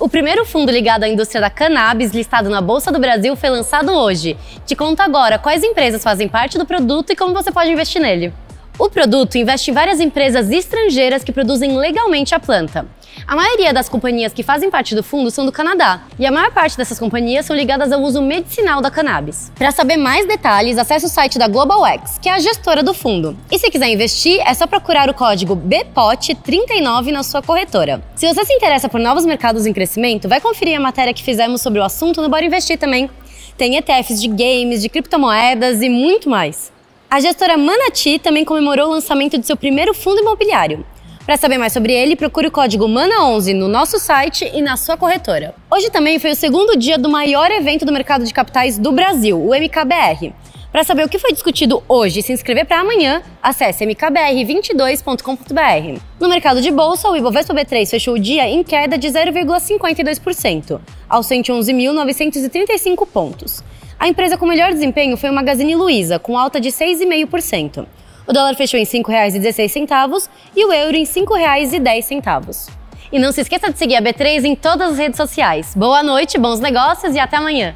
O primeiro fundo ligado à indústria da cannabis listado na Bolsa do Brasil foi lançado hoje. Te conto agora quais empresas fazem parte do produto e como você pode investir nele. O produto investe em várias empresas estrangeiras que produzem legalmente a planta. A maioria das companhias que fazem parte do fundo são do Canadá, e a maior parte dessas companhias são ligadas ao uso medicinal da cannabis. Para saber mais detalhes, acesse o site da GlobalX, que é a gestora do fundo. E se quiser investir, é só procurar o código BPOT39 na sua corretora. Se você se interessa por novos mercados em crescimento, vai conferir a matéria que fizemos sobre o assunto no Bora Investir também. Tem ETFs de games, de criptomoedas e muito mais. A gestora Manati também comemorou o lançamento de seu primeiro fundo imobiliário. Para saber mais sobre ele, procure o código MANA11 no nosso site e na sua corretora. Hoje também foi o segundo dia do maior evento do mercado de capitais do Brasil, o MKBR. Para saber o que foi discutido hoje e se inscrever para amanhã, acesse mkbr22.com.br. No mercado de bolsa, o Ibovespa B3 fechou o dia em queda de 0,52%, aos 111.935 pontos. A empresa com melhor desempenho foi o Magazine Luiza, com alta de 6,5%. O dólar fechou em R$ 5,16 e o euro em R$ 5,10. E não se esqueça de seguir a B3 em todas as redes sociais. Boa noite, bons negócios e até amanhã!